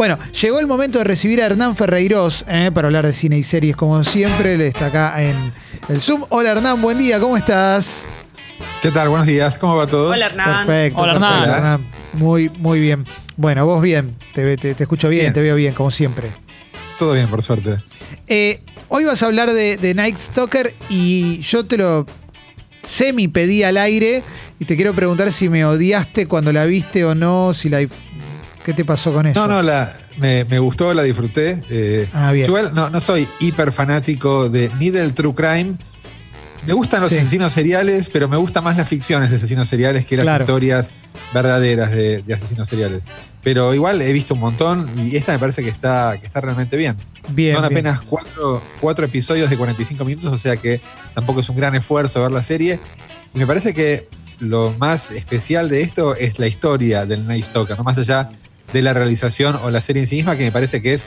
Bueno, llegó el momento de recibir a Hernán Ferreiros eh, para hablar de cine y series, como siempre. Él está acá en el Zoom. Hola Hernán, buen día, ¿cómo estás? ¿Qué tal? Buenos días, ¿cómo va todo? Hola Hernán. Perfecto. Hola, perfecto, Hernán. Muy, muy bien. Bueno, vos bien, te, te- te escucho bien, Bien. te veo bien, como siempre. Todo bien, por suerte. Eh, hoy vas a hablar de, de Night Stalker y yo te lo semi pedí al aire y te quiero preguntar si me odiaste cuando la viste o no, si la... ¿Qué te pasó con eso? No, no, la, me, me gustó, la disfruté. Eh, Ah, bien. yo no, no soy hiper fanático de, ni del true crime. Me gustan los Sí. asesinos seriales, pero me gustan más las ficciones de asesinos seriales que las Claro. historias verdaderas de, de asesinos seriales. Pero igual he visto un montón y esta me parece que está, que está realmente bien. Bien, Son bien. apenas cuatro, cuatro episodios de 45 minutos, o sea que tampoco es un gran esfuerzo ver la serie. Y me parece que lo más especial de esto es la historia del Night Stalker, no más allá de la realización o la serie en sí misma, que me parece que es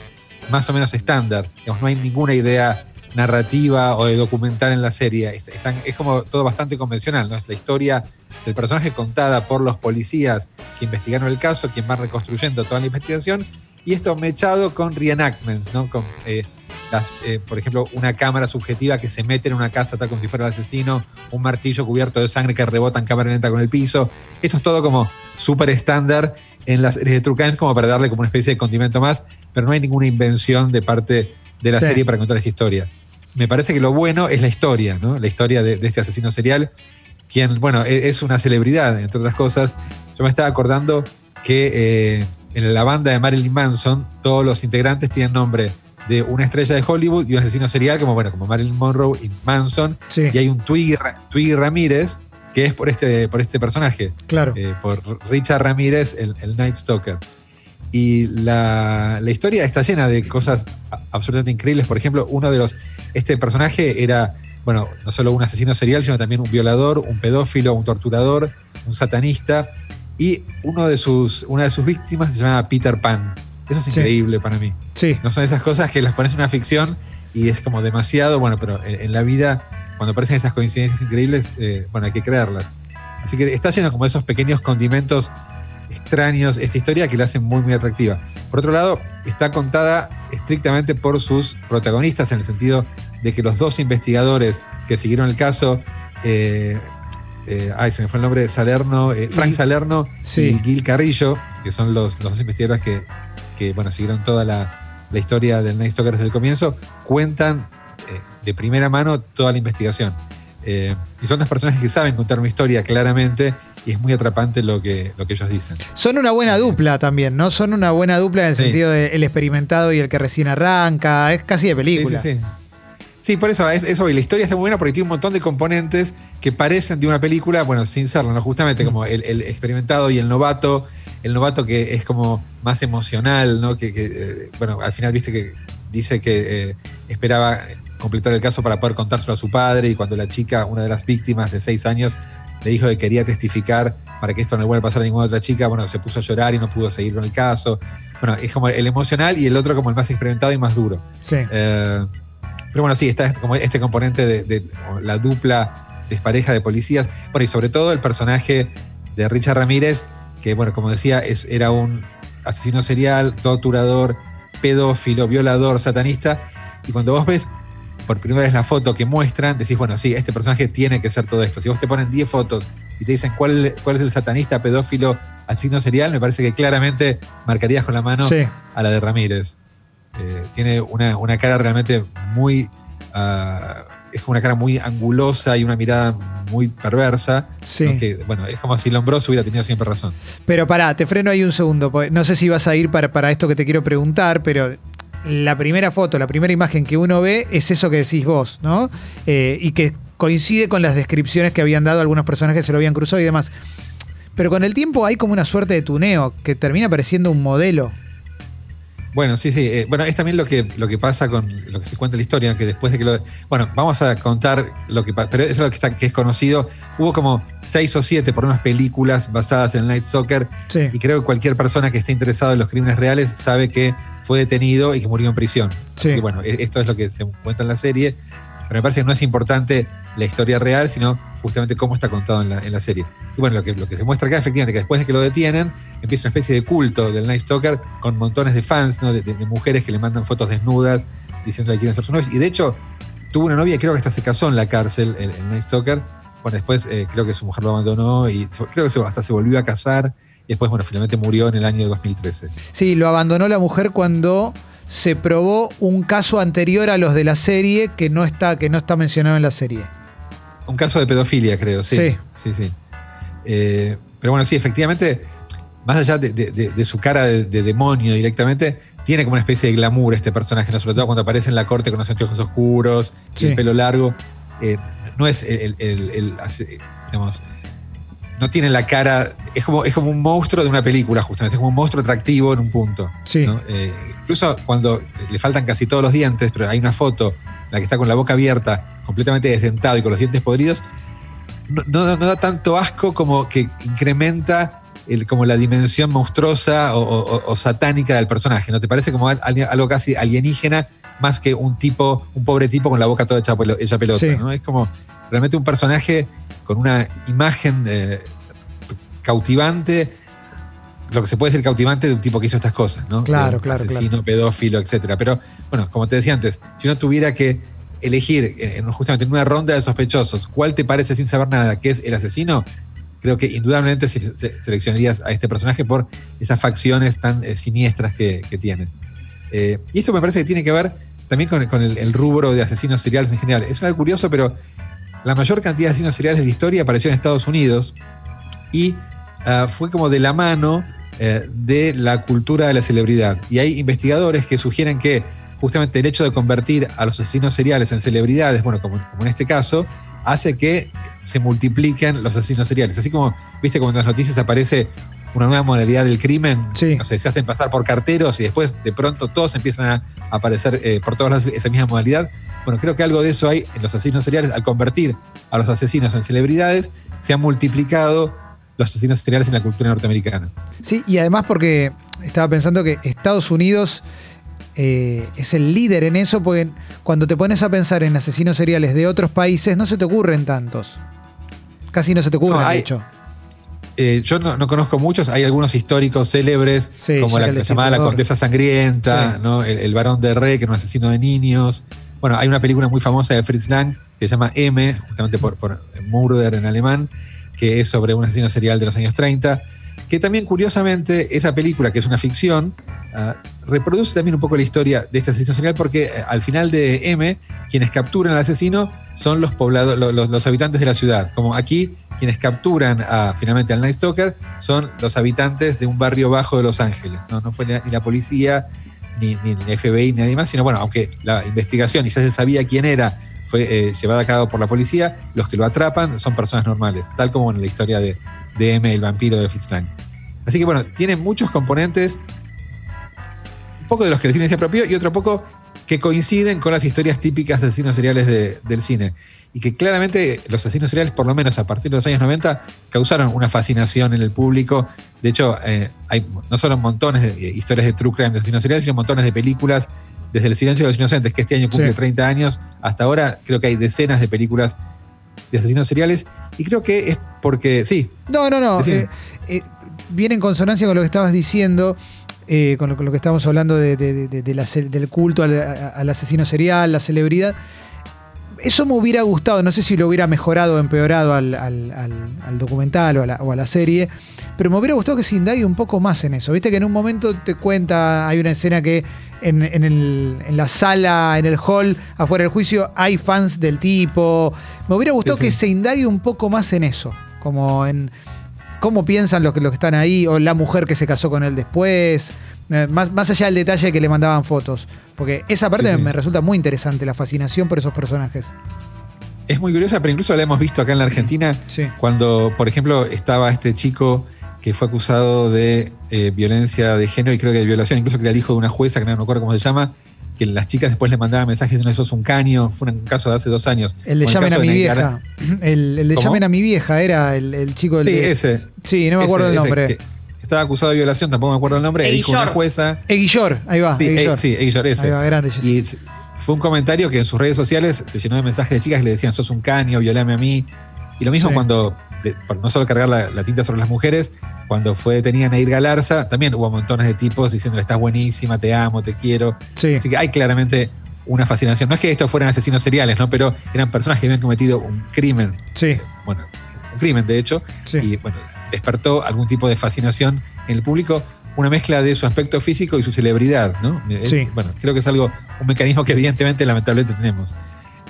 más o menos estándar. No hay ninguna idea narrativa o de documental en la serie. Est- están- es como todo bastante convencional, ¿no? Es la historia del personaje contada por los policías que investigaron el caso, quien va reconstruyendo toda la investigación, y esto mechado con reenactments, ¿no? Con, eh, las, eh, por ejemplo, una cámara subjetiva que se mete en una casa tal como si fuera el asesino, un martillo cubierto de sangre que rebota en cámara lenta con el piso. Esto es todo como súper estándar en las series de True Crime, como para darle como una especie de condimento más, pero no hay ninguna invención de parte de la Sí. serie para contar esta historia. Me parece que lo bueno es la historia, ¿no? La historia de, de este asesino serial, quien, bueno, e- es una celebridad, entre otras cosas. Yo me estaba acordando que eh, en la banda de Marilyn Manson, todos los integrantes tienen nombre de una estrella de Hollywood y un asesino serial, como, bueno, como Marilyn Monroe y Manson. Sí, Y hay un Twiggy Ramírez, que es por este, por este personaje, claro. eh, por Richard Ramírez, el, el Night Stalker. Y la, la historia está llena de cosas absolutamente increíbles. Por ejemplo, uno de los. Este personaje era, bueno, no solo un asesino serial, sino también un violador, un pedófilo, un torturador, un satanista. Y uno de sus, una de sus víctimas se llamaba Peter Pan. Eso es Sí. increíble para mí. Sí, No son esas cosas que las pones en una ficción y es como demasiado, bueno, pero en, en la vida, cuando aparecen esas coincidencias increíbles, eh, bueno, hay que creerlas. Así que está lleno como de esos pequeños condimentos extraños esta historia que la hacen muy, muy atractiva. Por otro lado, está contada estrictamente por sus protagonistas, en el sentido de que los dos investigadores que siguieron el caso, eh, eh, ay, se me fue el nombre, Salerno, eh, Frank Salerno sí. y Gil Carrillo, que son los, los dos investigadores que, que, bueno, siguieron toda la, la historia del Night Stalker desde el comienzo, cuentan de primera mano toda la investigación. Eh, y son dos personajes que saben contar una historia claramente y es muy atrapante lo que, lo que ellos dicen. Son una buena dupla también, ¿no? Son una buena dupla en el Sí. sentido del experimentado y el que recién arranca. Es casi de película. Sí, sí, sí. Sí, por eso, es- eso, y la historia está muy buena porque tiene un montón de componentes que parecen de una película, bueno, sin serlo, ¿no? Justamente como el, el experimentado y el novato, el novato que es como más emocional, ¿no? Que, que, eh, bueno, al final viste que dice que eh, esperaba completar el caso para poder contárselo a su padre y cuando la chica, una de las víctimas de seis años, le dijo que quería testificar para que esto no le vuelva a pasar a ninguna otra chica, bueno, se puso a llorar y no pudo seguir con el caso. Bueno, es como el emocional y el otro como el más experimentado y más duro. Sí. Eh, pero bueno, sí, está como este componente de, de la dupla despareja de policías. Bueno, y sobre todo el personaje de Richard Ramírez, que bueno, como decía, es, era un asesino serial, torturador, pedófilo, violador, satanista. Y cuando vos ves por primera vez la foto que muestran, decís, bueno, sí, este personaje tiene que ser todo esto. Si vos te ponen 10 fotos y te dicen cuál, cuál es el satanista, pedófilo, asesino serial, me parece que claramente marcarías con la mano Sí. a la de Ramírez. Eh, tiene una, una cara realmente muy. ah, es una cara muy angulosa y una mirada muy perversa. Sí. ¿no? Que, bueno, es como si Lombroso hubiera tenido siempre razón. Pero pará, te freno ahí un segundo. No sé si vas a ir para, para esto que te quiero preguntar, pero la primera foto, la primera imagen que uno ve es eso que decís vos, ¿no? Eh, y que coincide con las descripciones que habían dado algunas personas que se lo habían cruzado y demás. Pero con el tiempo hay como una suerte de tuneo que termina pareciendo un modelo. Bueno, sí, sí. eh, bueno, es también lo que, lo que pasa con lo que se cuenta en la historia, que después de que lo. Bueno, vamos a contar lo que pasa, pero eso es lo que, está, que es conocido. Hubo como seis o siete por unas películas basadas en el Night Soccer, Sí. y creo que cualquier persona que esté interesado en los crímenes reales sabe que fue detenido y que murió en prisión. Sí. Así que bueno, e- esto es lo que se cuenta en la serie, pero me parece que no es importante la historia real, sino justamente cómo está contado en la, en la serie. Y bueno, lo que, lo que se muestra acá, efectivamente, que después de que lo detienen, empieza una especie de culto del Night Stalker con montones de fans, ¿no? de, mujeres que le mandan fotos desnudas diciendo que quieren ser sus novias. Y de hecho, tuvo una novia, creo que hasta se casó en la cárcel, el, Night Stalker. Bueno, después eh, creo que su mujer lo abandonó y creo que se- hasta se volvió a casar. Y después, bueno, finalmente murió en el año 2013. Sí, lo abandonó la mujer cuando se probó un caso anterior a los de la serie que no está, que no está mencionado en la serie. Un caso de pedofilia, creo, sí. Sí. Sí, sí. Eh, pero bueno, sí, efectivamente, más allá de, de- de- de su cara de, de demonio directamente, tiene como una especie de glamour este personaje, ¿no? sobre todo cuando aparece en la corte con los anteojos oscuros y el pelo largo. Eh, no es el, el- el- hace- digamos, no tiene la cara, es como, es como un monstruo de una película, justamente, es como un monstruo atractivo en un punto. Sí. ¿no? Eh, incluso cuando le faltan casi todos los dientes, pero hay una foto, la que está con la boca abierta, completamente desdentado y con los dientes podridos, no, no- no da tanto asco como que incrementa el- como la dimensión monstruosa o, o- o satánica del personaje. ¿No te parece como al- al- algo casi alienígena más que un tipo, un pobre tipo con la boca toda hecha, hecha pelota? Sí. ¿no? Es como realmente un personaje con una imagen eh, cautivante lo que se puede decir cautivante de un tipo que hizo estas cosas, ¿no? Claro, claro, Asesino, pedófilo, etcétera. Pero, bueno, como te decía antes, si uno tuviera que elegir en- justamente en una ronda de sospechosos, ¿cuál te parece sin saber nada que es el asesino? Creo que indudablemente se- se- seleccionarías a este personaje por esas facciones tan eh, siniestras que, que tiene. Eh, y esto me parece que tiene que ver también con, con el, el rubro de asesinos seriales en general. Es algo curioso, pero la mayor cantidad de asesinos seriales de la historia apareció en Estados Unidos y ah, fue como de la mano eh, de la cultura de la celebridad. Y hay investigadores que sugieren que justamente el hecho de convertir a los asesinos seriales en celebridades, bueno, como, como en este caso, hace que se multipliquen los asesinos seriales. Así como, viste, como en las noticias aparece una nueva modalidad del crimen, Sí. no sé, se hacen pasar por carteros y después de pronto todos empiezan a aparecer eh, por todas lados esa misma modalidad. Bueno, creo que algo de eso hay en los asesinos seriales. Al convertir a los asesinos en celebridades, se han multiplicado los asesinos seriales en la cultura norteamericana. Sí, y además porque estaba pensando que Estados Unidos eh, es el líder en eso, porque cuando te pones a pensar en asesinos seriales de otros países, no se te ocurren tantos. Casi no se te ocurren, No, hay- de hecho. Eh, yo no, no conozco muchos, hay algunos históricos célebres, Sí, como la, la llamada La. Condesa Sangrienta, Sí. ¿no? el, el Barón de Rey, que era un asesino de niños. Bueno, hay una película muy famosa de Fritz Lang que se llama M, justamente por, por Murder en alemán, es sobre un asesino serial de los años 30, que también curiosamente esa película, que es una ficción, ah, reproduce también un poco la historia de este asesino serial porque eh, al final de M, quienes capturan al asesino son los poblados, lo- los, habitantes de la ciudad. Como aquí, quienes capturan finalmente al Night Stalker son los habitantes de un barrio bajo de Los Ángeles. No, no fue ni la policía, ni, ni el FBI, ni nadie más, sino bueno, aunque la investigación y ya se sabía quién era, fue eh, llevada a cabo por la policía, los que lo atrapan son personas normales, tal como en la historia de, M, el vampiro de Fritz Lang. Así que bueno, tiene muchos componentes, un poco de los que el cine se apropió y otro poco que coinciden con las historias típicas de asesinos seriales de- del cine. Y que claramente los asesinos seriales, por lo menos a partir de los años 90, causaron una fascinación en el público. De hecho, eh, hay no solo montones de eh, historias de true crime de asesinos seriales, sino montones de películas, desde El silencio de los inocentes, que este año cumple Sí. 30 años, hasta ahora creo que hay decenas de películas de asesinos seriales. Y creo que es porque, sí, No, no, no. Eh, eh, viene en consonancia con lo que estabas diciendo, con, lo, con lo que estábamos hablando de, de- de- la del culto al, al asesino serial, la celebridad. Eso me hubiera gustado, no sé si lo hubiera mejorado o empeorado al, al- al- al documental o a, la, o a la serie, pero me hubiera gustado que se indague un poco más en eso. Viste que en un momento te cuenta, hay una escena que en, en el- en la sala, en el hall, afuera del juicio, hay fans del tipo. Me hubiera gustado Sí, sí. que se indague un poco más en eso, como en cómo piensan los que, los que están ahí, o la mujer que se casó con él después, eh, más, más allá del detalle de que le mandaban fotos. Porque esa parte Sí, sí. me resulta muy interesante, la fascinación por esos personajes. es muy curiosa, pero incluso la hemos visto acá en la Argentina. Sí. Cuando, por ejemplo, estaba este chico que fue acusado de eh, violencia de género y creo que de violación, incluso que era el hijo de una jueza, que no me acuerdo cómo se llama, que las chicas después le mandaban mensajes diciendo eso es un caño, fue un caso de hace dos años. El de llamen a mi vieja. El, el de ¿Cómo? llamen a mi vieja era el, el chico del. Sí, de- ese. Sí, no me acuerdo ese, el nombre. estaba acusado de violación, tampoco me acuerdo el nombre, hijo de una Eguillor. jueza. Eguillor, ahí va. Sí, Eguillor. eh, sí, Eguillor, ese. Ahí va, grande. Y fue un comentario que en sus redes sociales se llenó de mensajes de chicas que le decían, sos un caño, violame a mí. Y lo mismo Sí. cuando, de- por no solo cargar la, la tinta sobre las mujeres, cuando fue detenida Nair Galarza, también hubo montones de tipos diciéndole estás buenísima, te amo, te quiero. Sí. Así que hay claramente una fascinación. No es que estos fueran asesinos seriales, ¿no? Pero eran personas que habían cometido un crimen. Sí. Bueno, un crimen de hecho. Sí. Y bueno, despertó algún tipo de fascinación en el público. Una mezcla de su aspecto físico y su celebridad, ¿no? Es- Sí. Bueno, creo que es algo, un mecanismo que evidentemente, lamentablemente tenemos.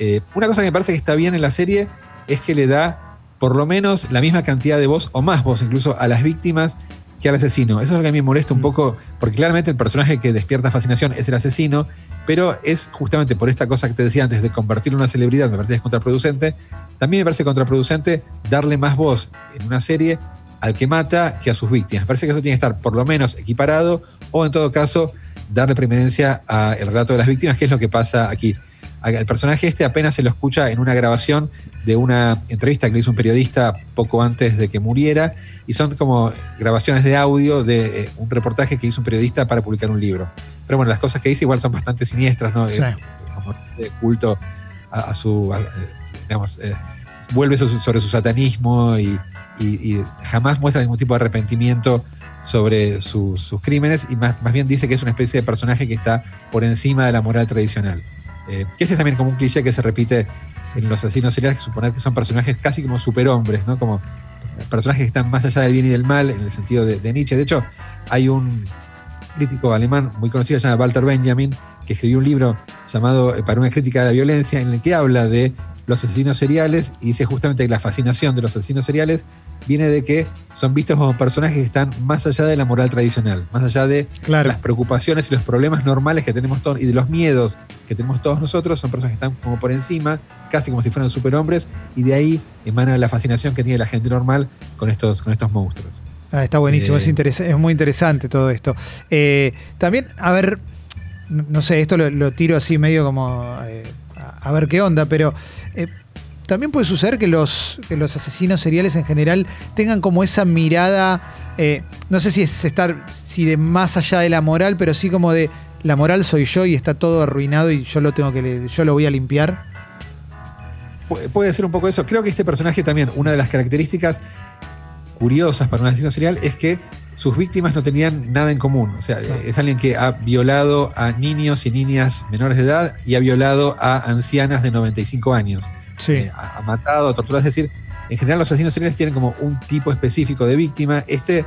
Eh, una cosa que me parece que está bien en la serie es que le da por lo menos la misma cantidad de voz, o más voz incluso, a las víctimas que al asesino. Eso es lo que a mí me molesta un Mm. poco, porque claramente el personaje que despierta fascinación es el asesino, pero es justamente por esta cosa que te decía antes de convertirlo en una celebridad, me parece que es contraproducente. También me parece contraproducente darle más voz en una serie al que mata que a sus víctimas. Me parece que eso tiene que estar por lo menos equiparado o en todo caso darle preeminencia al relato de las víctimas, que es lo que pasa aquí. El personaje este apenas se lo escucha en una grabación de una entrevista que le hizo un periodista poco antes de que muriera y son como grabaciones de audio de eh, un reportaje que hizo un periodista para publicar un libro. Pero bueno, las cosas que dice igual son bastante siniestras, ¿no? Sí. Eh, como de culto a, a su, a- eh, digamos, eh, vuelve so- sobre su satanismo y, y- y jamás muestra ningún tipo de arrepentimiento sobre su- sus crímenes y más, más bien dice que es una especie de personaje que está por encima de la moral tradicional. Eh, que este es también como un cliché que se repite en los asesinos seriales, suponer que son personajes casi como superhombres, ¿no? Como personajes que están más allá del bien y del mal, en el sentido de, de Nietzsche. De hecho, hay un crítico alemán muy conocido, se llama Walter Benjamin, que escribió un libro llamado eh, Para una crítica de la violencia, en el que habla de los asesinos seriales y dice justamente que la fascinación de los asesinos seriales viene de que son vistos como personajes que están más allá de la moral tradicional, más allá de Claro. las preocupaciones y los problemas normales que tenemos todos y de los miedos que tenemos todos nosotros, son personas que están como por encima, casi como si fueran superhombres, y de ahí emana la fascinación que tiene la gente normal con estos, con estos monstruos. Ah, está buenísimo, Eh, es, interesa- es muy interesante todo esto. Eh, también, a ver, no sé, esto lo, lo tiro así medio como eh, a ver qué onda, pero eh, también puede suceder que los, que los asesinos seriales en general tengan como esa mirada, eh, no sé si es estar, si de más allá de la moral, pero sí como de la moral soy yo y está todo arruinado y yo lo tengo que, yo lo voy a limpiar. Pu- Puede ser un poco eso. Creo que este personaje también, una de las características curiosas para un asesino serial es que sus víctimas no tenían nada en común. O sea, Claro. es alguien que ha violado a niños y niñas menores de edad y ha violado a ancianas de 95 años. Sí, Eh, ha, ha matado, ha torturado. Es decir, en general los asesinos seriales tienen como un tipo específico de víctima. Este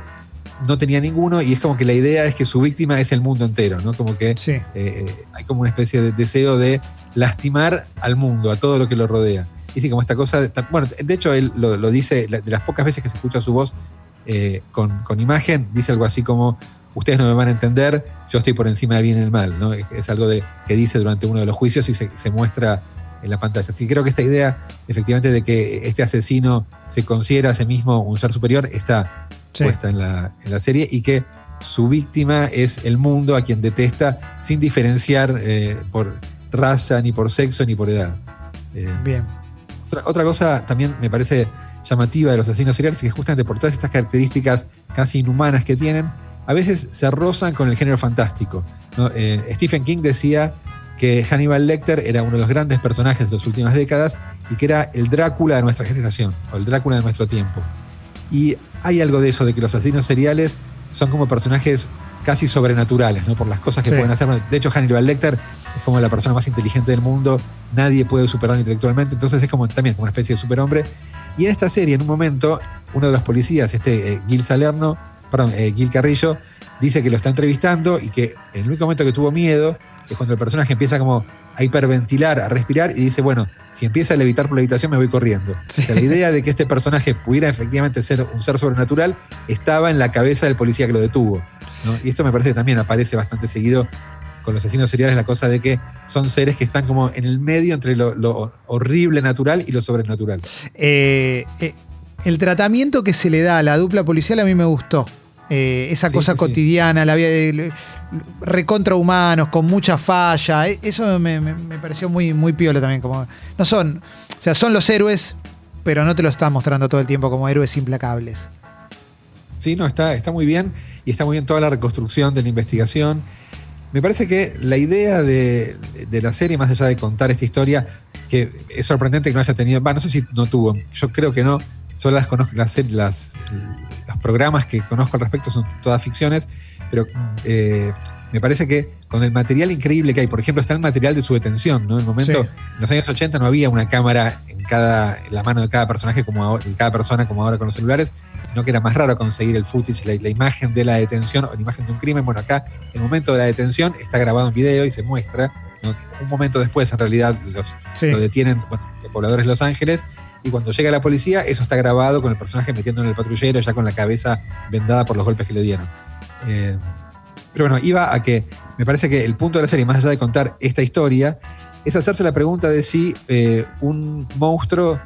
no tenía ninguno y es como que la idea es que su víctima es el mundo entero, ¿no? Como que sí, eh, eh, hay como una especie de deseo de lastimar al mundo, a todo lo que lo rodea. Y sí, como esta cosa, de, bueno, de hecho él lo, lo dice, de las pocas veces que se escucha su voz eh, con, con imagen, dice algo así como, ustedes no me van a entender, yo estoy por encima del bien y el mal, ¿no? Es, es algo de, que dice durante uno de los juicios y se, se muestra en la pantalla. Así que creo que esta idea, efectivamente, de que este asesino se considera a sí mismo un ser superior, está sí. puesta en la, en la serie y que su víctima es el mundo a quien detesta sin diferenciar eh, por raza, ni por sexo, ni por edad. Eh, Bien. otra, otra cosa también me parece llamativa de los asesinos seriales es que justamente por todas estas características casi inhumanas que tienen, a veces se rozan con el género fantástico. Eh, Stephen King decía que Hannibal Lecter era uno de los grandes personajes de las últimas décadas y que era el Drácula de nuestra generación, o el Drácula de nuestro tiempo. Y hay algo de eso, de que los asesinos seriales son como personajes casi sobrenaturales, ¿no? Por las cosas que Sí. pueden hacer. De hecho, Hannibal Lecter es como la persona más inteligente del mundo, nadie puede superarlo intelectualmente, entonces es como también como una especie de superhombre. Y en esta serie, en un momento, uno de los policías, este eh, Gil Salerno, perdón, eh, Gil Carrillo, dice que lo está entrevistando y que en el único momento que tuvo miedo es cuando el personaje empieza como a hiperventilar, a respirar y dice, bueno, si empieza a levitar por la habitación me voy corriendo. Sí. O sea, la idea de que este personaje pudiera efectivamente ser un ser sobrenatural estaba en la cabeza del policía que lo detuvo. ¿no? Y esto me parece que también aparece bastante seguido con los asesinos seriales, la cosa de que son seres que están como en el medio entre lo, lo horrible natural y lo sobrenatural. Eh, eh, el tratamiento que se le da a la dupla policial a mí me gustó. Eh, esa Sí, cosa sí, sí. cotidiana, la vida de- recontra humanos, con mucha falla. eh, Eso me, me- me pareció muy, muy piola también. Como, no son, o sea, son los héroes, pero no te lo están mostrando todo el tiempo como héroes implacables. Sí, no, está, está muy bien y está muy bien toda la reconstrucción de la investigación. me parece que la idea de, de, la serie, más allá de contar esta historia, que es sorprendente que no haya tenido, no sé si no tuvo, yo creo que no, solo las conozco, las, las, programas que conozco al respecto son todas ficciones, pero eh, me parece que con el material increíble que hay, por ejemplo, está el material de su detención, ¿no? En el momento, en los años 80 no había una cámara en cada, en la mano de cada personaje como de cada persona como ahora con los celulares, sino que era más raro conseguir el footage, la, imagen de la detención o la imagen de un crimen. Bueno, acá el momento de la detención está grabado en video y se muestra. Un momento después, en realidad, los, lo detienen los pobladores de Los Ángeles y cuando llega la policía, eso está grabado con el personaje metiendo en el patrullero, ya con la cabeza vendada por los golpes que le dieron. Eh, pero bueno, iba a que me parece que el punto de la serie, más allá de contar esta historia, es hacerse la pregunta de si eh, un monstruo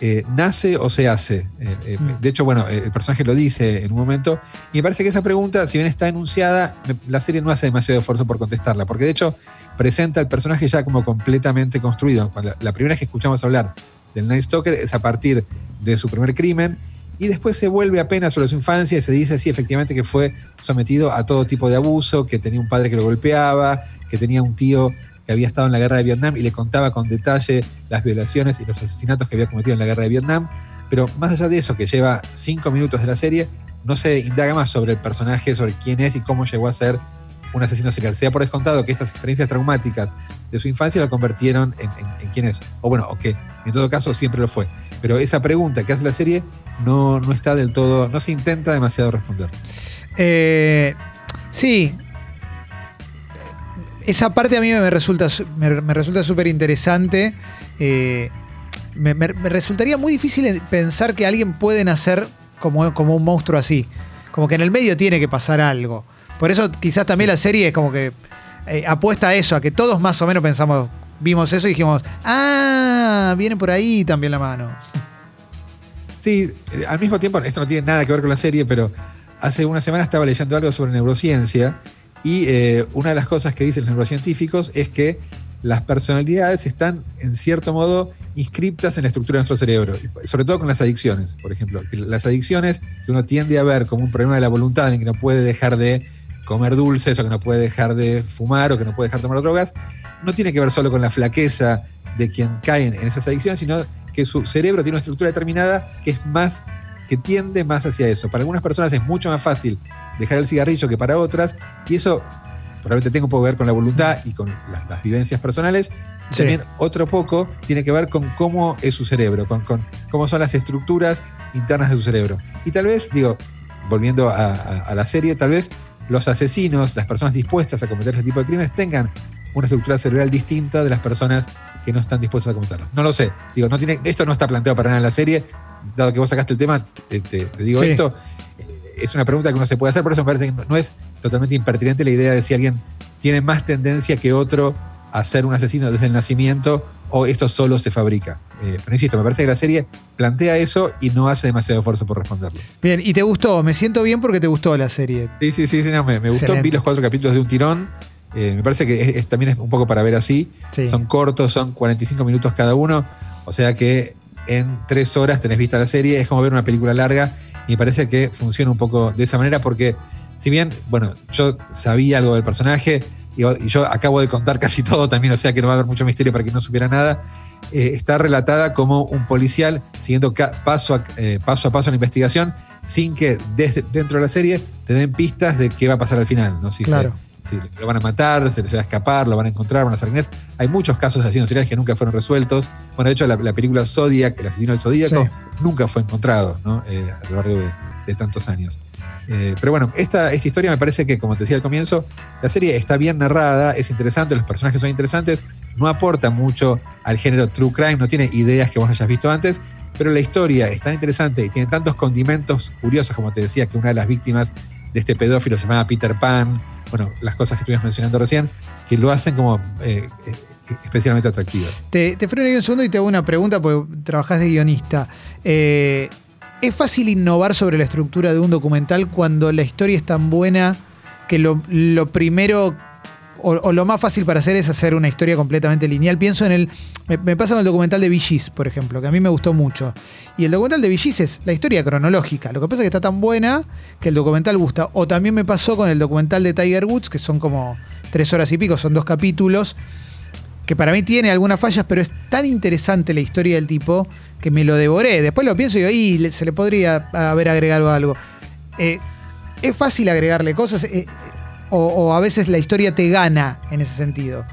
eh, nace o se hace. Mm. de hecho, bueno, el personaje lo dice en un momento, y me parece que esa pregunta, si bien está enunciada, la serie no hace demasiado esfuerzo por contestarla, porque de hecho presenta al personaje ya como completamente construido. la primera vez que escuchamos hablar del Night Stalker es a partir de su primer crimen y después se vuelve apenas sobre su infancia y se dice así efectivamente que fue sometido a todo tipo de abuso, que tenía un padre que lo golpeaba, que tenía un tío que había estado en la guerra de Vietnam y le contaba con detalle las violaciones y los asesinatos que había cometido en la guerra de Vietnam. Pero más allá de eso, que lleva cinco minutos de la serie, no se indaga más sobre el personaje, sobre quién es y cómo llegó a ser un asesino serial. Se ha por descontado que estas experiencias traumáticas de su infancia lo convirtieron en, en, quién es. O bueno, o que en todo caso siempre lo fue. Pero esa pregunta que hace la serie no, no está del todo, no se intenta demasiado responder. Eh, sí. Esa parte a mí me resulta me, resulta súper interesante. Eh, me, resultaría muy difícil pensar que alguien puede nacer como, como un monstruo así. Como que en el medio tiene que pasar algo. Por eso quizás también la serie es como que eh, apuesta a eso, a que todos más o menos pensamos, vimos eso y dijimos, ah, viene por ahí también la mano. Sí, eh, al mismo tiempo, esto no tiene nada que ver con la serie, pero hace una semana estaba leyendo algo sobre neurociencia y eh, una de las cosas que dicen los neurocientíficos es que las personalidades están, en cierto modo, inscriptas en la estructura de nuestro cerebro, sobre todo con las adicciones, por ejemplo. Las adicciones que uno tiende a ver como un problema de la voluntad en que no puede dejar de comer dulces o que no puede dejar de fumar o que no puede dejar de tomar drogas, no tiene que ver solo con la flaqueza de quien cae en esas adicciones, sino que su cerebro tiene una estructura determinada que es más, que tiende más hacia eso. Para algunas personas es mucho más fácil dejar el cigarrillo que para otras, y eso probablemente tenga un poco que ver con la voluntad y con las, vivencias personales. También otro poco tiene que ver con cómo es su cerebro, con, con, cómo son las estructuras internas de su cerebro. Y tal vez, digo, volviendo a la serie, tal vez los asesinos, las personas dispuestas a cometer ese tipo de crímenes, tengan una estructura cerebral distinta de las personas que no están dispuestas a cometerlo. No lo sé. Digo, no tiene, esto no está planteado para nada en la serie. Dado que vos sacaste el tema, te, digo esto. Es una pregunta que uno se puede hacer, por eso me parece que no, es totalmente impertinente la idea de si alguien tiene más tendencia que otro a ser un asesino desde el nacimiento o esto solo se fabrica. Eh, pero insisto, me parece que la serie plantea eso y no hace demasiado esfuerzo por responderlo. Bien, y te gustó, me siento bien porque te gustó la serie. Sí, sí, sí, me, gustó, vi los cuatro capítulos de un tirón. Eh, me parece que también es un poco para ver así. Son cortos, son 45 minutos cada uno. O sea que en tres horas tenés vista la serie. Es como ver una película larga. Y me parece que funciona un poco de esa manera porque, si bien, bueno, yo sabía algo del personaje, y yo acabo de contar casi todo también, o sea que no va a haber mucho misterio para que no supiera nada, eh, está relatada como un policial siguiendo paso a, eh, paso a paso la investigación sin que desde dentro de la serie te den pistas de qué va a pasar al final, ¿no? Si, claro. si lo van a matar, se les va a escapar, lo van a encontrar, van a salir. Hay muchos casos de asesinos seriales que nunca fueron resueltos. Bueno, de hecho, la, película Zodiac, el asesino del Zodíaco, nunca fue encontrado ¿no? Eh, a lo largo de tantos años. Eh, pero bueno, esta, esta historia me parece que, como te decía al comienzo, la serie está bien narrada, es interesante, los personajes son interesantes, no aporta mucho al género true crime, no tiene ideas que vos no hayas visto antes, pero la historia es tan interesante y tiene tantos condimentos curiosos, como te decía, que una de las víctimas de este pedófilo se llamaba Peter Pan, bueno, las cosas que estuvimos mencionando recién, que lo hacen como eh, eh, especialmente atractivo. Te, freno ahí un segundo y te hago una pregunta, porque trabajás de guionista. ¿Es fácil innovar sobre la estructura de un documental cuando la historia es tan buena que lo, primero o, lo más fácil para hacer es hacer una historia completamente lineal. Pienso en el. Me, pasa con el documental de Vigis, por ejemplo, que a mí me gustó mucho. Y el documental de Vigis es la historia cronológica. Lo que pasa es que está tan buena que el documental gusta. O también me pasó con el documental de Tiger Woods, que son como tres horas y pico, son dos capítulos. Que para mí tiene algunas fallas, pero es tan interesante la historia del tipo que me lo devoré. Después lo pienso y digo, se le podría haber agregado algo. Eh, es fácil agregarle cosas. Eh, o, a veces la historia te gana en ese sentido.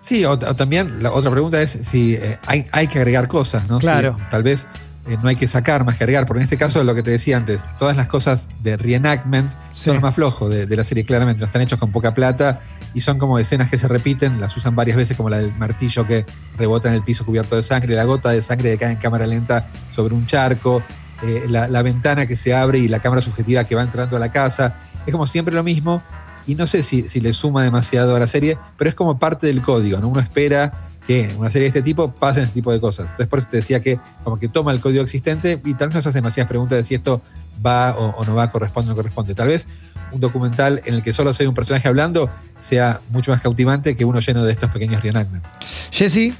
Sí, o, también la otra pregunta es si eh, hay, hay, que agregar cosas, ¿no? Claro. tal vez no hay que sacar más que agregar, porque en este caso lo que te decía antes, todas las cosas de reenactments son los más flojos de, la serie, claramente, no están hechos con poca plata y son como escenas que se repiten, las usan varias veces, como la del martillo que rebota en el piso cubierto de sangre, la gota de sangre que cae en cámara lenta sobre un charco, eh, la, la ventana que se abre y la cámara subjetiva que va entrando a la casa. Es como siempre lo mismo y no sé si, le suma demasiado a la serie, pero es como parte del código, ¿no? Uno espera que en una serie de este tipo pasen este tipo de cosas. Entonces por eso te decía que como que toma el código existente y tal vez no se hace demasiadas preguntas de si esto va o, no va, corresponde o no corresponde. Tal vez un documental en el que solo sea un personaje hablando sea mucho más cautivante que uno lleno de estos pequeños reenactments. Jesse.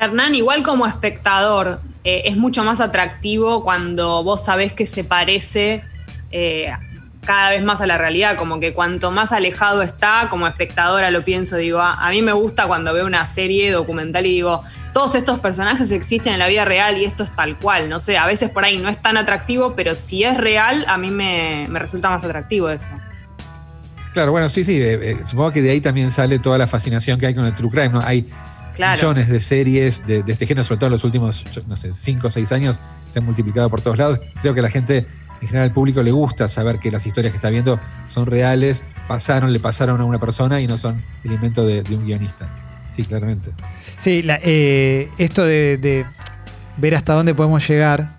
Hernán, igual como espectador, eh, es mucho más atractivo cuando vos sabés que se parece eh, cada vez más a la realidad, como que cuanto más alejado está, como espectadora lo pienso, digo, ah, a, mí me gusta cuando veo una serie documental y digo, todos estos personajes existen en la vida real y esto es tal cual, no sé, a veces por ahí no es tan atractivo, pero si es real, a mí me, resulta más atractivo eso. Claro, bueno, sí, sí, eh, eh, supongo que de ahí también sale toda la fascinación que hay con el True Crime, ¿no? Hay millones de series de, de, este género, sobre todo en los últimos, no sé, cinco o seis años, se han multiplicado por todos lados. Creo que la gente en general al público le gusta saber que las historias que está viendo son reales, pasaron, le pasaron a una persona y no son el invento de, un guionista. Sí, claramente. Sí, eh, esto de, ver hasta dónde podemos llegar,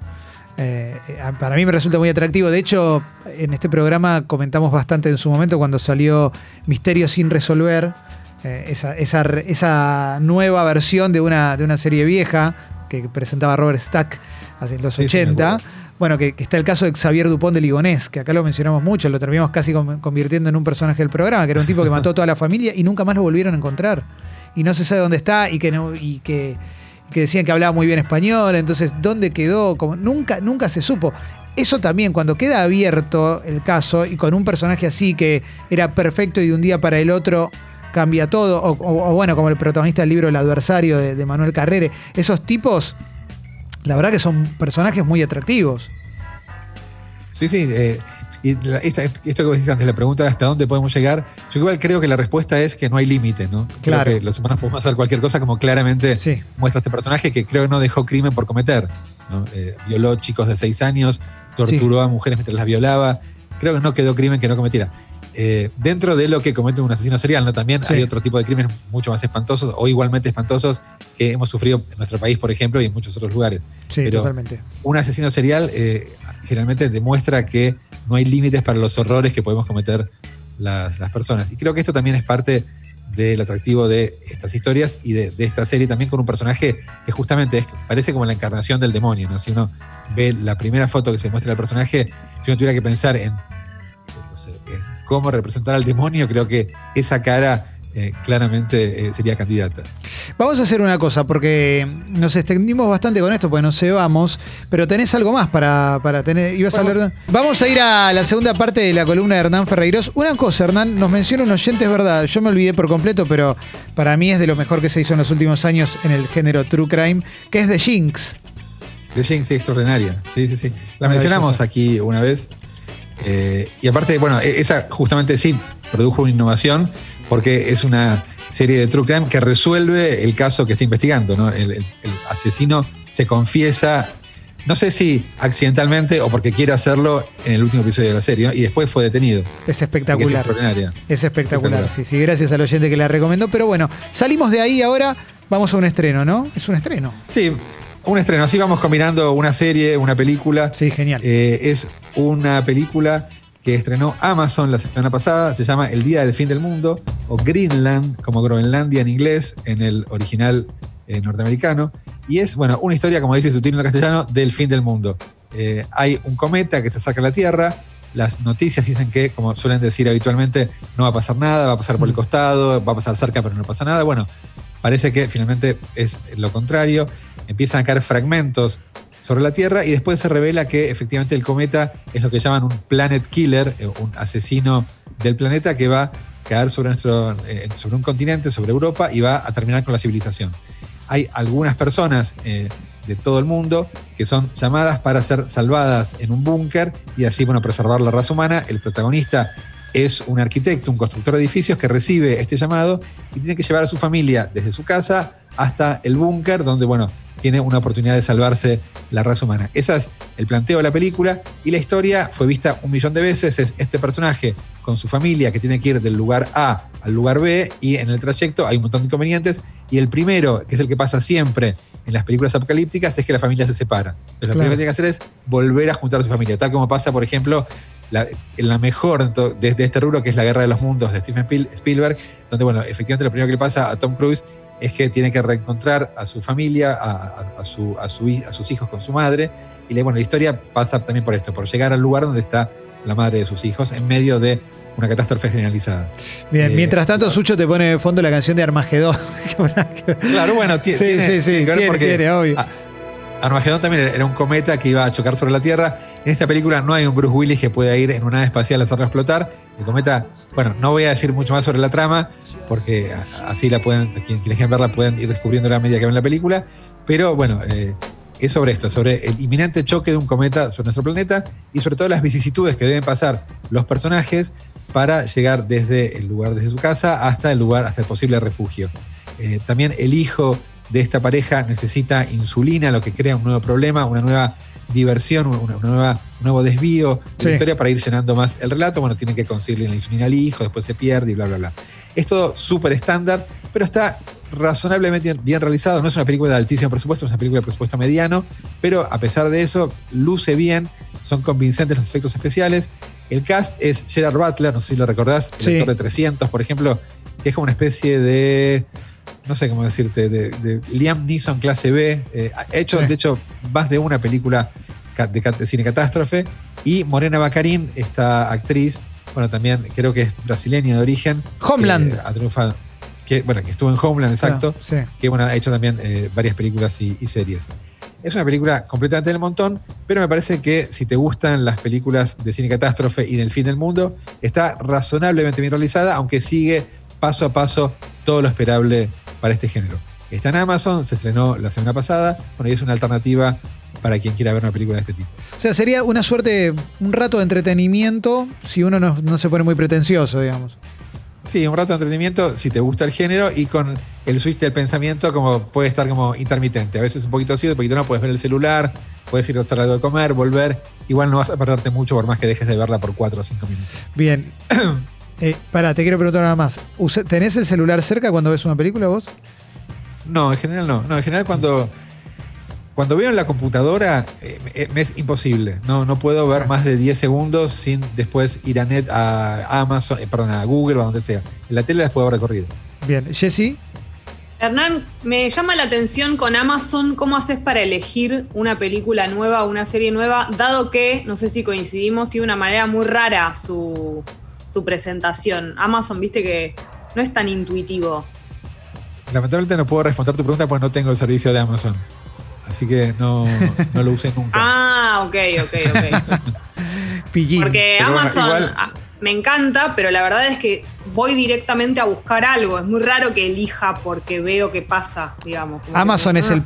eh, para mí me resulta muy atractivo. De hecho, en este programa comentamos bastante en su momento cuando salió Misterio sin resolver, eh, esa, esa, nueva versión de una, de una serie vieja que presentaba Robert Stack hace los 80. Bueno, que, está el caso de Xavier Dupont de Ligonés, que acá lo mencionamos mucho, lo terminamos casi convirtiendo en un personaje del programa, que era un tipo que mató a toda la familia y nunca más lo volvieron a encontrar. Y no se sabe dónde está y que, y que, decían que hablaba muy bien español, entonces, ¿dónde quedó? Como, nunca, nunca se supo. Eso también, cuando queda abierto el caso y con un personaje así que era perfecto y de un día para el otro cambia todo, o, bueno, como el protagonista del libro El adversario de Manuel Carrere, esos tipos la verdad que son personajes muy atractivos. Sí, sí. Eh, y esto que vos decís antes, la pregunta de hasta dónde podemos llegar, yo igual creo que la respuesta es que no hay límite, ¿no? Claro. Creo que los humanos podemos hacer cualquier cosa, como claramente muestra este personaje que creo que no dejó crimen por cometer. Eh, violó chicos de seis años, torturó a mujeres mientras las violaba. Creo que no quedó crimen que no cometiera. Eh, dentro de lo que comete un asesino serial, ¿no? También hay otro tipo de crímenes mucho más espantosos o igualmente espantosos que hemos sufrido en nuestro país, por ejemplo, y en muchos otros lugares. Sí, totalmente. Un asesino serial eh, generalmente demuestra que no hay límites para los horrores que podemos cometer las, personas. Y creo que esto también es parte del atractivo de estas historias y de, esta serie también con un personaje que justamente parece como la encarnación del demonio, ¿no? Si uno ve la primera foto que se muestra del personaje, si uno tuviera que pensar en cómo representar al demonio, creo que esa cara eh, claramente eh, sería candidata. Vamos a hacer una cosa, porque nos extendimos bastante con esto, porque nos cebamos, pero tenés algo más para, tener. Ibas a hablar. Vamos a ir a la segunda parte de la columna de Hernán Ferreiros. Una cosa, Hernán, nos menciona un oyente, es verdad, yo me olvidé por completo, pero para mí es de lo mejor que se hizo en los últimos años en el género True Crime, que es The Jinx. The Jinx, extraordinaria. Sí, sí, sí. La mencionamos aquí una vez. Eh, y aparte, bueno, e-, esa justamente sí produjo una innovación porque es una serie de true crime que resuelve el caso que está investigando. ¿no? El, asesino se confiesa, no sé si accidentalmente o porque quiere hacerlo en el último episodio de la serie, y después fue detenido. Es espectacular. Es, espectacular, sí, sí, gracias al oyente que la recomendó. Pero bueno, salimos de ahí ahora, vamos a un estreno, ¿no? Es un estreno. Sí, un estreno. Así vamos combinando una serie, una película. Sí, genial. Eh, es una película que estrenó Amazon la semana pasada. Se llama El Día del Fin del Mundo o Greenland, como Groenlandia en inglés, en el original eh, norteamericano. Y es, bueno, una historia, como dice su título en castellano, del fin del mundo. Eh, hay un cometa que se acerca a la Tierra las noticias dicen que, como suelen decir habitualmente, no va a pasar nada, va a pasar por el costado, va a pasar cerca, pero no pasa nada. Bueno, parece que finalmente es lo contrario. Empiezan a caer fragmentos sobre la Tierra y después se revela que efectivamente el cometa es lo que llaman un planet killer, eh, un asesino del planeta que va a caer sobre, nuestro, eh, sobre un continente, sobre Europa, y va a terminar con la civilización. Hay algunas personas eh, de todo el mundo que son llamadas para ser salvadas en un búnker y así, bueno, preservar la raza humana. El protagonista es un arquitecto, un constructor de edificios que recibe este llamado y tiene que llevar a su familia desde su casa hasta el búnker, donde, bueno, tiene una oportunidad de salvarse la raza humana. Ese es el planteo de la película y la historia fue vista un millón de veces. Es este personaje con su familia que tiene que ir del lugar A al lugar B y en el trayecto hay un montón de inconvenientes y el primero, que es el que pasa siempre en las películas apocalípticas, es que la familia se separa. Entonces lo primero que tiene que hacer es volver a juntar a su familia, tal como pasa, por ejemplo, la mejor desde este rubro, que es La Guerra de los Mundos de Stephen Spielberg, donde, bueno, efectivamente lo primero que le pasa a Tom Cruise es que tiene que reencontrar a su familia, a, su, a, sus hijos con su madre. Y bueno, la historia pasa también por esto, por llegar al lugar donde está la madre de sus hijos, en medio de una catástrofe generalizada. Bien, eh, mientras tanto, Sucho te pone de fondo la canción de Armagedón. claro, bueno, tiene, sí, sí, sí, tiene, tiene, obvio. Armagedón también era un cometa que iba a chocar sobre la Tierra. En esta película no hay un Bruce Willis que pueda ir en una nave espacial a hacerlo explotar. El cometa, bueno, no voy a decir mucho más sobre la trama, porque así la pueden, quienes quieran verla pueden ir descubriendo la medida que ven la película. Pero bueno, eh, es sobre esto, sobre el inminente choque de un cometa sobre nuestro planeta y sobre todo las vicisitudes que deben pasar los personajes para llegar desde el lugar, desde su casa, hasta el lugar, hasta el posible refugio. Eh, también el hijo de esta pareja necesita insulina, lo que crea un nuevo problema, una nueva diversión, una nueva, un nuevo desvío de la historia para ir llenando más el relato. Bueno, tienen que conseguirle la insulina al hijo, después se pierde y bla, bla, bla. Es todo súper estándar, pero está razonablemente bien realizado. No es una película de altísimo presupuesto, es una película de presupuesto mediano, pero a pesar de eso, luce bien, son convincentes los efectos especiales. El cast es Gerard Butler, no sé si lo recordás, el actor de 300, por ejemplo, que es como una especie de no sé cómo decirte, de, Liam Neeson clase B. Eh, hecho, de hecho, más de una película de, cine catástrofe. Y Morena Bacarín, esta actriz, bueno, también creo que es brasileña de origen. Homeland. ha triunfado. Que, bueno, que estuvo en Homeland, exacto. Que bueno, ha hecho también eh, varias películas y, series. Es una película completamente del montón, pero me parece que si te gustan las películas de cine catástrofe y del fin del mundo, está razonablemente bien realizada, aunque sigue paso a paso todo lo esperable para este género. Está en Amazon, se estrenó la semana pasada, bueno, y es una alternativa para quien quiera ver una película de este tipo. O sea, sería una suerte, un rato de entretenimiento si uno no, se pone muy pretencioso, digamos. Sí, un rato de entretenimiento si te gusta el género y con el switch del pensamiento como puede estar como intermitente. A veces un poquito así, un poquito no, puedes ver el celular, puedes ir a hacer algo de comer, volver. Igual no vas a perderte mucho por más que dejes de verla por 4 o 5 minutos. Bien. Eh, pará, te quiero preguntar nada más. ¿Tenés el celular cerca cuando ves una película vos? No, en general no. No, en general cuando, cuando veo en la computadora eh, me, es imposible. No, no puedo ver más de 10 segundos sin después ir a net, a Amazon, eh, perdón, a Google o a donde sea. En la tele las puedo recorrido. Bien, Jessy. Hernán, me llama la atención con Amazon cómo haces para elegir una película nueva o una serie nueva, dado que, no sé si coincidimos, tiene una manera muy rara su, su presentación. Amazon, viste que no es tan intuitivo. Lamentablemente no puedo responder tu pregunta porque no tengo el servicio de Amazon. Así que no, lo usé nunca. ah, ok, ok, ok. Porque Amazon ah, me encanta, pero la verdad es que voy directamente a buscar algo. Es muy raro que elija porque veo qué pasa, digamos. Amazon es el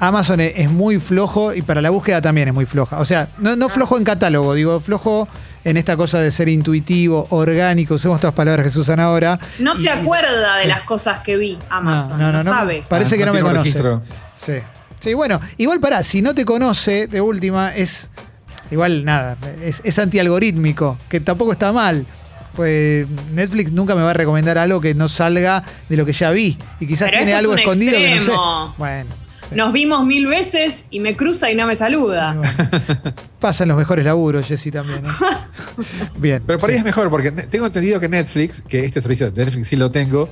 Amazon es muy flojo y para la búsqueda también es muy floja. O sea, no, no flojo en catálogo, digo, flojo en esta cosa de ser intuitivo, orgánico, usemos estas palabras que se usan ahora. No se acuerda de las cosas que vi Amazon, no, no, no, sabe. Parece ah, que no, me conoce. Sí. Sí, bueno, igual para, si no te conoce, de última, es. Igual nada, es, es antialgorítmico, que tampoco está mal. Pues Netflix nunca me va a recomendar algo que no salga de lo que ya vi. Y quizás tiene algo escondido que no sé. Bueno. Nos vimos mil veces y me cruza y no me saluda. pasan los mejores laburos, Jessy también. ¿eh? Bien. Pero por ahí es mejor, porque tengo entendido que Netflix, que este servicio de Netflix sí lo tengo,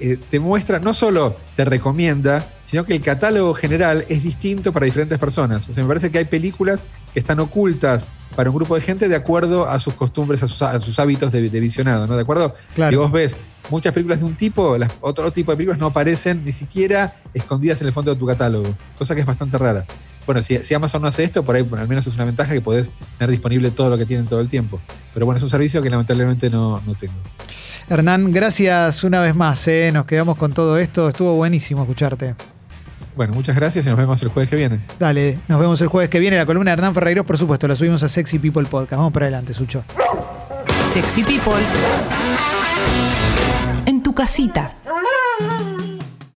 eh, te muestra, no solo te recomienda sino que el catálogo general es distinto para diferentes personas. O sea, me parece que hay películas que están ocultas para un grupo de gente de acuerdo a sus costumbres, a sus, hábitos de, visionado, ¿no? ¿De acuerdo? Claro. Si vos ves muchas películas de un tipo, las, otro tipo de películas no aparecen ni siquiera escondidas en el fondo de tu catálogo, cosa que es bastante rara. Bueno, si, si Amazon no hace esto, por ahí bueno, al menos es una ventaja que podés tener disponible todo lo que tienen todo el tiempo. Pero bueno, es un servicio que lamentablemente no, no tengo. Hernán, gracias una vez más. ¿eh? Nos quedamos con todo esto. Estuvo buenísimo escucharte. Bueno, muchas gracias y nos vemos el jueves que viene. Dale, nos vemos el jueves que viene. La columna de Hernán Ferreiros, por supuesto, la subimos a Sexy People Podcast. Vamos para adelante, Sucho. Sexy People. En tu casita.